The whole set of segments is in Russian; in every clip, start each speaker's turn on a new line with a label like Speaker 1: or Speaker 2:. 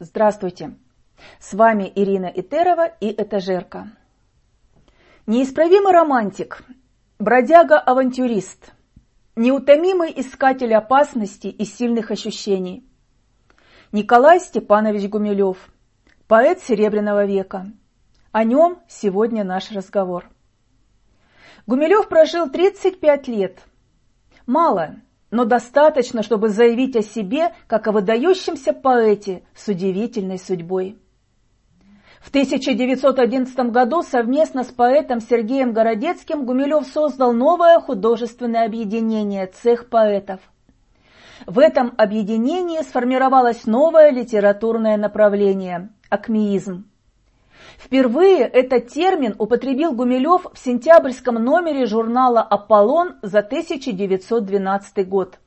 Speaker 1: Здравствуйте! С вами Ирина Итерова и Этажерка. Неисправимый романтик, бродяга-авантюрист, неутомимый искатель опасности и сильных ощущений. Николай Степанович Гумилев, поэт Серебряного века. О нем сегодня наш разговор. Гумилев прожил 35 лет. Мало, но достаточно, чтобы заявить о себе как о выдающемся поэте с удивительной судьбой. В 1911 году совместно с поэтом Сергеем Городецким Гумилев создал новое художественное объединение «Цех поэтов». В этом объединении сформировалось новое литературное направление – акмеизм. Впервые этот термин употребил Гумилев в сентябрьском номере журнала «Аполлон» за 1912 год.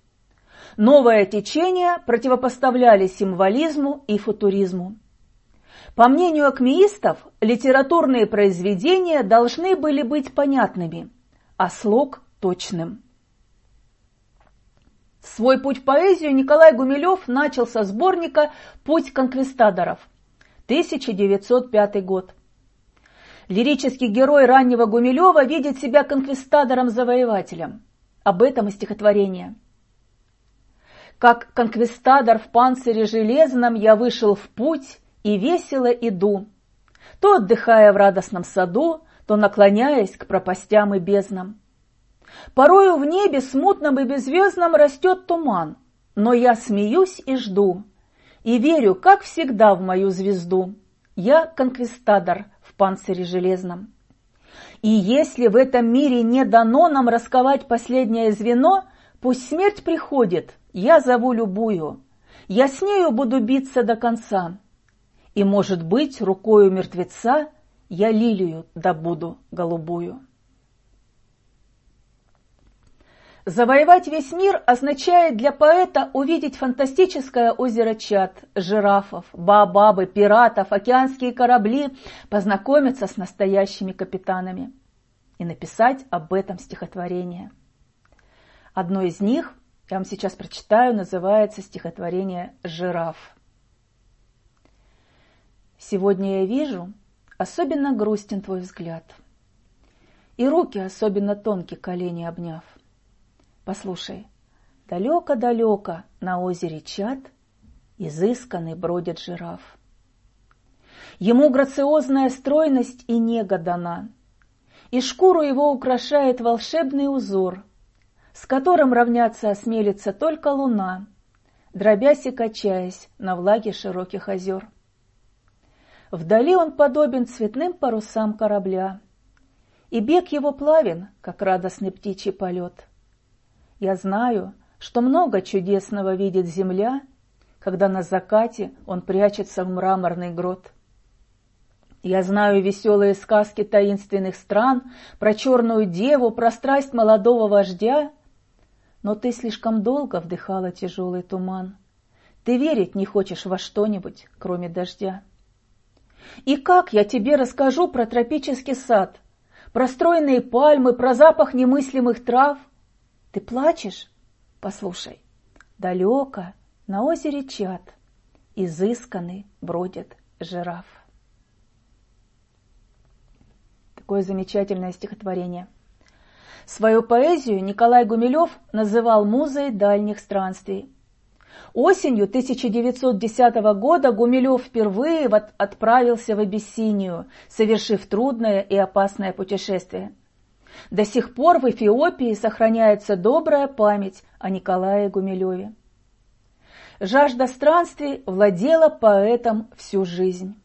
Speaker 1: Новое течение противопоставляли символизму и футуризму. По мнению акмеистов, литературные произведения должны были быть понятными, а слог – точным. Свой путь в поэзию Николай Гумилев начал со сборника «Путь конквистадоров» 1905 год. Лирический герой раннего Гумилева видит себя конквистадором-завоевателем. Об этом и стихотворение. Как конквистадор в панцире железном я вышел в путь и весело иду, то отдыхая в радостном саду, то наклоняясь к пропастям и безднам. Порою в небе смутном и беззвездном растет туман, но я смеюсь и жду – и верю, как всегда, в мою звезду. Я конквистадор в панцире железном. И если в этом мире не дано нам расковать последнее звено, пусть смерть приходит, я зову любую. Я с нею буду биться до конца. И, может быть, рукою мертвеца я лилию добуду голубую. Завоевать весь мир означает для поэта увидеть фантастическое озеро чад, жирафов, баобабы, пиратов, океанские корабли, познакомиться с настоящими капитанами и написать об этом стихотворение. Одно из них, я вам сейчас прочитаю, называется стихотворение «Жираф». Сегодня я вижу, особенно грустен твой взгляд, и руки особенно тонкие колени обняв. Послушай, далеко-далеко на озере Чат изысканный бродит жираф. Ему грациозная стройность и нега дана, и шкуру его украшает волшебный узор, с которым равняться осмелится только луна, дробясь и качаясь на влаге широких озер. Вдали он подобен цветным парусам корабля, и бег его плавен, как радостный птичий полет. Я знаю, что много чудесного видит земля, когда на закате он прячется в мраморный грот. Я знаю веселые сказки таинственных стран, про черную деву, про страсть молодого вождя, но ты слишком долго вдыхала тяжелый туман. Ты верить не хочешь во что-нибудь, кроме дождя. И как я тебе расскажу про тропический сад, про стройные пальмы, про запах немыслимых трав — ты плачешь? Послушай, далеко на озере Чат изысканный бродит жираф. Такое замечательное стихотворение. Свою поэзию Николай Гумилев называл музой дальних странствий. Осенью 1910 года Гумилев впервые отправился в Абиссинию, совершив трудное и опасное путешествие – до сих пор в Эфиопии сохраняется добрая память о Николае Гумилеве. Жажда странствий владела поэтом всю жизнь.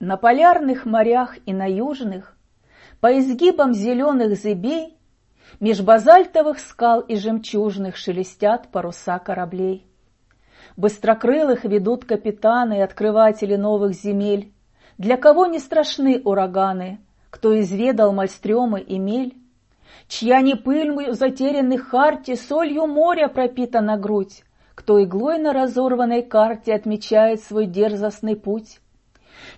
Speaker 1: На полярных морях и на южных, по изгибам зеленых зыбей, Меж базальтовых скал и жемчужных шелестят паруса кораблей. Быстрокрылых ведут капитаны и открыватели новых земель, Для кого не страшны ураганы, кто изведал мальстремы и мель, чья не пыльмою затерянных харте солью моря пропитана грудь, кто иглой на разорванной карте отмечает свой дерзостный путь.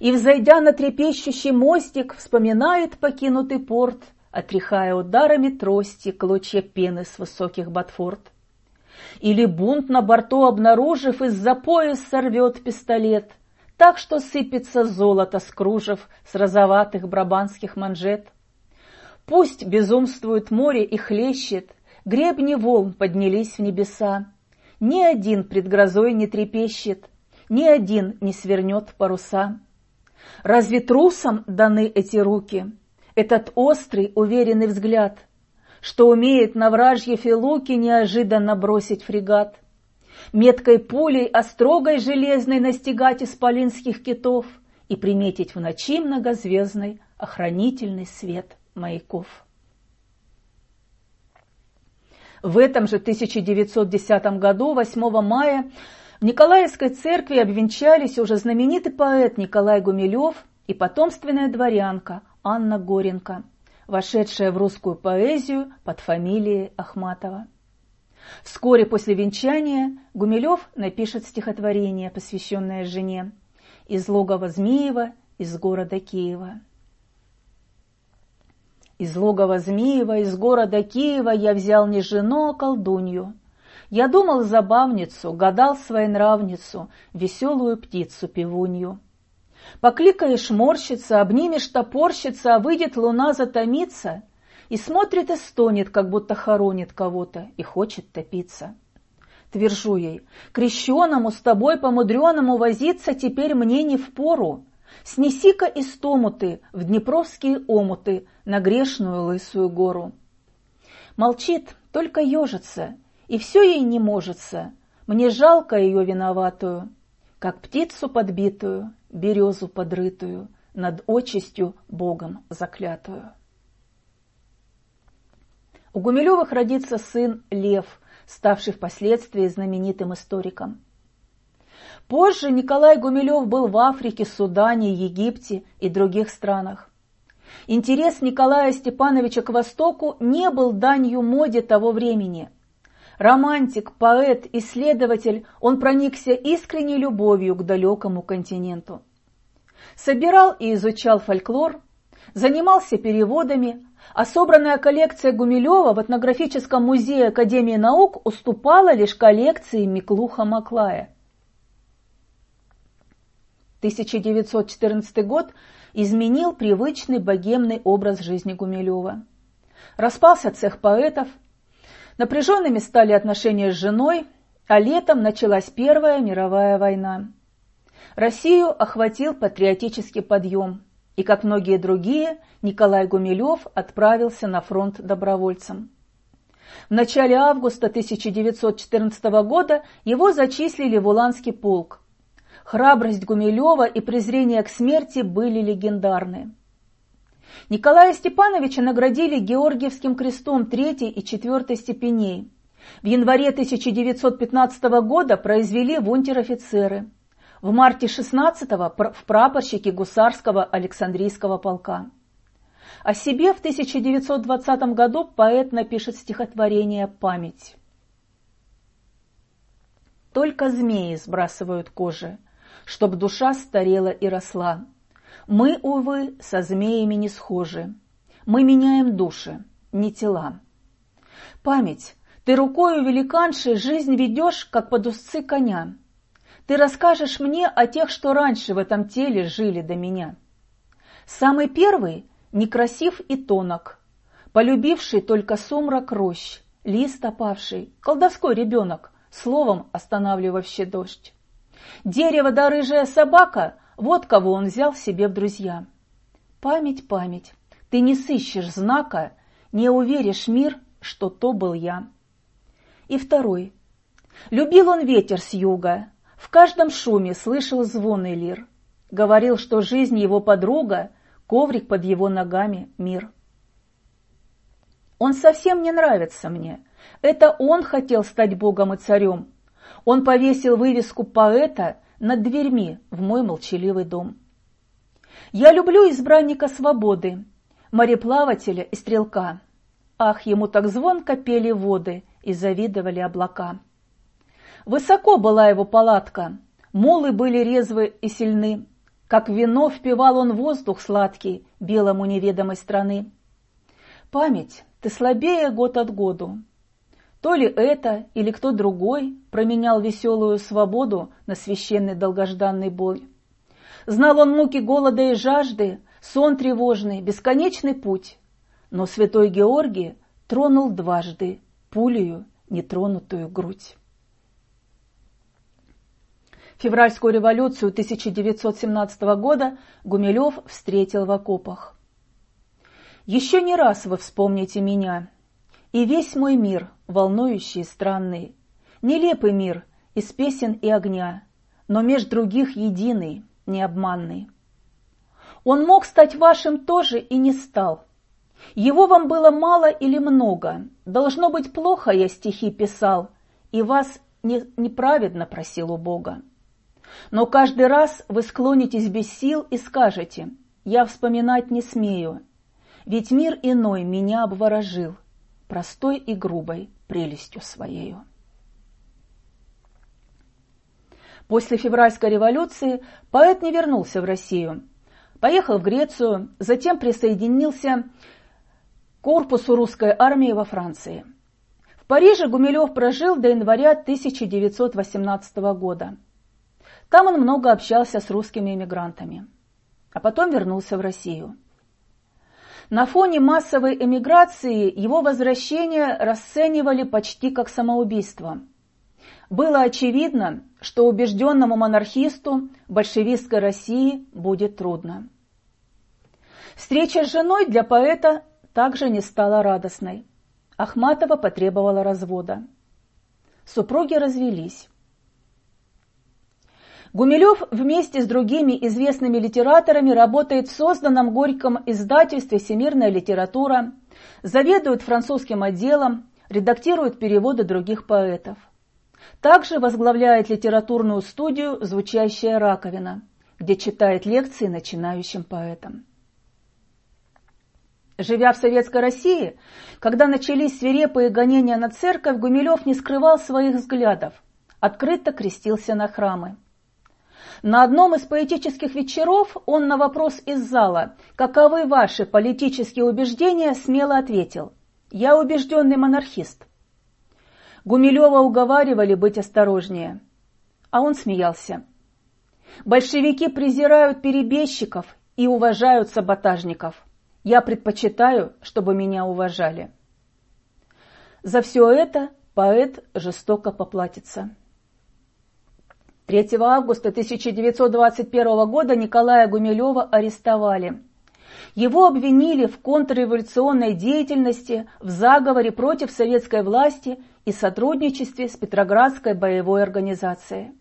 Speaker 1: И, взойдя на трепещущий мостик, вспоминает покинутый порт, отряхая ударами трости клочья пены с высоких ботфорд. Или бунт на борту обнаружив, из-за пояс сорвет пистолет, так что сыпется золото с кружев с розоватых брабанских манжет. Пусть безумствует море и хлещет, гребни волн поднялись в небеса. Ни один пред грозой не трепещет, ни один не свернет паруса. Разве трусам даны эти руки, этот острый, уверенный взгляд, что умеет на вражье филуки неожиданно бросить фрегат, меткой пулей острогой железной настигать исполинских китов и приметить в ночи многозвездный охранительный свет маяков. В этом же 1910 году, 8 мая, в Николаевской церкви обвенчались уже знаменитый поэт Николай Гумилев и потомственная дворянка Анна Горенко, вошедшая в русскую поэзию под фамилией Ахматова. Вскоре после венчания Гумилев напишет стихотворение, посвященное жене, из логова Змеева, из города Киева. Из логова Змеева, из города Киева я взял не жену, а колдунью. Я думал забавницу, гадал своенравницу, веселую птицу-певунью. Покликаешь морщится, обнимешь топорщится, а выйдет луна затомиться, и смотрит и стонет, как будто хоронит кого-то и хочет топиться. Твержу ей, крещеному с тобой помудреному возиться теперь мне не впору, Снеси-ка истому ты в днепровские омуты на грешную лысую гору. Молчит, только ежится, и все ей не можется. Мне жалко ее виноватую, как птицу подбитую, березу подрытую, над очистью Богом заклятую. У Гумилевых родится сын Лев, ставший впоследствии знаменитым историком. Позже Николай Гумилев был в Африке, Судане, Египте и других странах. Интерес Николая Степановича к Востоку не был данью моде того времени. Романтик, поэт, исследователь, он проникся искренней любовью к далекому континенту. Собирал и изучал фольклор, занимался переводами, а собранная коллекция Гумилева в этнографическом музее Академии наук уступала лишь коллекции Миклуха Маклая – 1914 год изменил привычный богемный образ жизни Гумилева. Распался цех поэтов, напряженными стали отношения с женой, а летом началась Первая мировая война. Россию охватил патриотический подъем, и, как многие другие, Николай Гумилев отправился на фронт добровольцем. В начале августа 1914 года его зачислили в Уланский полк, Храбрость Гумилева и презрение к смерти были легендарны. Николая Степановича наградили Георгиевским крестом третьей и четвертой степеней. В январе 1915 года произвели в унтер-офицеры. В марте 16-го в прапорщике гусарского Александрийского полка. О себе в 1920 году поэт напишет стихотворение «Память». Только змеи сбрасывают кожи, чтоб душа старела и росла. Мы, увы, со змеями не схожи. Мы меняем души, не тела. Память, ты рукою великанши жизнь ведешь, как под узцы коня. Ты расскажешь мне о тех, что раньше в этом теле жили до меня. Самый первый некрасив и тонок, полюбивший только сумрак рощ, лист опавший, колдовской ребенок, словом останавливавший дождь. Дерево да рыжая собака – вот кого он взял себе в друзья. Память, память, ты не сыщешь знака, не уверишь мир, что то был я. И второй. Любил он ветер с юга, в каждом шуме слышал звонный лир. Говорил, что жизнь его подруга, коврик под его ногами – мир. Он совсем не нравится мне. Это он хотел стать богом и царем, он повесил вывеску поэта над дверьми в мой молчаливый дом. Я люблю избранника свободы, мореплавателя и стрелка. Ах, ему так звонко пели воды и завидовали облака. Высоко была его палатка, молы были резвы и сильны, как вино впивал он воздух сладкий белому неведомой страны. Память, ты слабее год от году, То ли это или кто другой променял веселую свободу на священный долгожданный бой. Знал он муки голода и жажды, сон тревожный, бесконечный путь. Но святой Георгий тронул дважды пулею нетронутую грудь. Февральскую революцию 1917 года Гумилев встретил в окопах. «Еще не раз вы вспомните меня, и весь мой мир, волнующий и странный, нелепый мир из песен и огня, но меж других единый, необманный. Он мог стать вашим тоже и не стал. Его вам было мало или много, должно быть плохо я стихи писал, и вас не, неправедно просил у Бога. Но каждый раз вы склонитесь без сил и скажете, я вспоминать не смею, ведь мир иной меня обворожил, простой и грубой прелестью своею. После февральской революции поэт не вернулся в Россию. Поехал в Грецию, затем присоединился к корпусу русской армии во Франции. В Париже Гумилев прожил до января 1918 года. Там он много общался с русскими эмигрантами, а потом вернулся в Россию. На фоне массовой эмиграции его возвращение расценивали почти как самоубийство – было очевидно, что убежденному монархисту большевистской России будет трудно. Встреча с женой для поэта также не стала радостной. Ахматова потребовала развода. Супруги развелись. Гумилев вместе с другими известными литераторами работает в созданном Горьком издательстве «Всемирная литература», заведует французским отделом, редактирует переводы других поэтов. Также возглавляет литературную студию «Звучащая раковина», где читает лекции начинающим поэтам. Живя в Советской России, когда начались свирепые гонения на церковь, Гумилев не скрывал своих взглядов, открыто крестился на храмы. На одном из поэтических вечеров он на вопрос из зала «Каковы ваши политические убеждения?» смело ответил «Я убежденный монархист». Гумилева уговаривали быть осторожнее, а он смеялся. Большевики презирают перебежчиков и уважают саботажников. Я предпочитаю, чтобы меня уважали. За все это поэт жестоко поплатится. 3 августа 1921 года Николая Гумилева арестовали. Его обвинили в контрреволюционной деятельности, в заговоре против советской власти и сотрудничестве с Петроградской боевой организацией.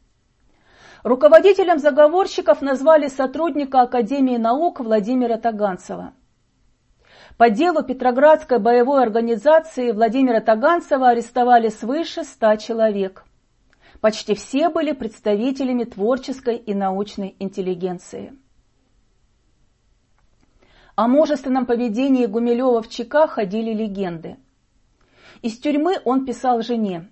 Speaker 1: Руководителем заговорщиков назвали сотрудника Академии наук Владимира Таганцева. По делу Петроградской боевой организации Владимира Таганцева арестовали свыше ста человек. Почти все были представителями творческой и научной интеллигенции. О мужественном поведении Гумилева в ЧК ходили легенды. Из тюрьмы он писал жене.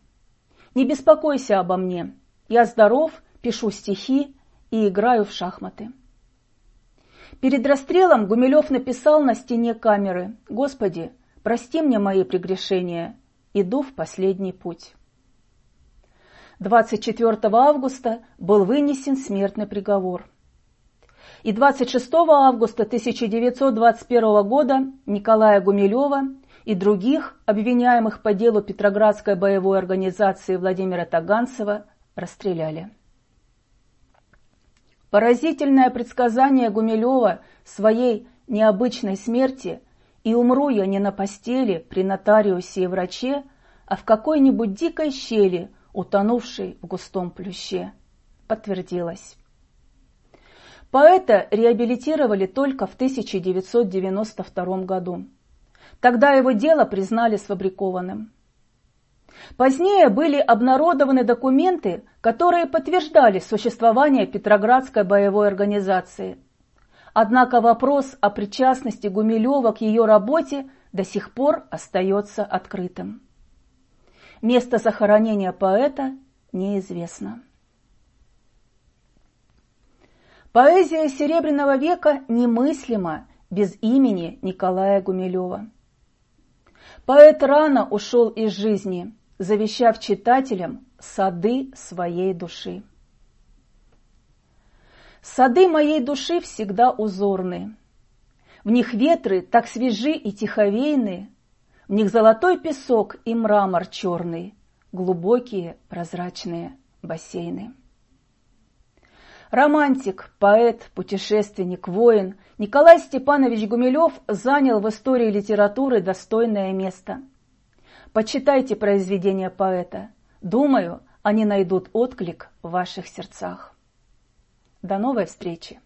Speaker 1: «Не беспокойся обо мне. Я здоров, пишу стихи и играю в шахматы». Перед расстрелом Гумилев написал на стене камеры «Господи, прости мне мои прегрешения, иду в последний путь». 24 августа был вынесен смертный приговор – и 26 августа 1921 года Николая Гумилева и других, обвиняемых по делу Петроградской боевой организации Владимира Таганцева, расстреляли. Поразительное предсказание Гумилева своей необычной смерти «И умру я не на постели при нотариусе и враче, а в какой-нибудь дикой щели, утонувшей в густом плюще» подтвердилось. Поэта реабилитировали только в 1992 году. Тогда его дело признали сфабрикованным. Позднее были обнародованы документы, которые подтверждали существование Петроградской боевой организации. Однако вопрос о причастности Гумилева к ее работе до сих пор остается открытым. Место захоронения поэта неизвестно. Поэзия Серебряного века немыслима без имени Николая Гумилева. Поэт рано ушел из жизни, завещав читателям сады своей души. Сады моей души всегда узорны, в них ветры так свежи и тиховейны, в них золотой песок и мрамор черный, глубокие прозрачные бассейны. Романтик, поэт, путешественник, воин Николай Степанович Гумилев занял в истории литературы достойное место. Почитайте произведения поэта. Думаю, они найдут отклик в ваших сердцах. До новой встречи!